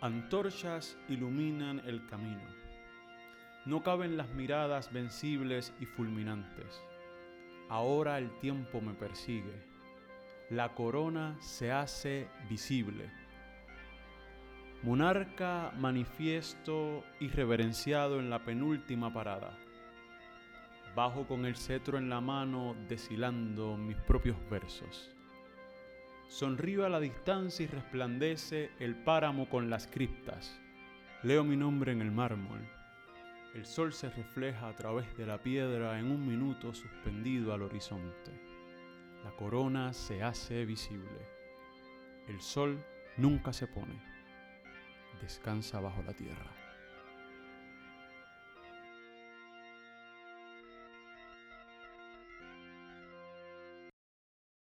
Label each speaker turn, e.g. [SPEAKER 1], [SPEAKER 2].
[SPEAKER 1] Antorchas iluminan el camino. No caben las miradas vencibles y fulminantes. Ahora el tiempo me persigue. La corona se hace visible. Monarca manifiesto y reverenciado en la penúltima parada. Bajo con el cetro en la mano, deshilando mis propios versos. Sonrío a la distancia y resplandece el páramo con las criptas. Leo mi nombre en el mármol. El sol se refleja a través de la piedra en un minuto suspendido al horizonte. La corona se hace visible. El sol nunca se pone. Descansa bajo la tierra.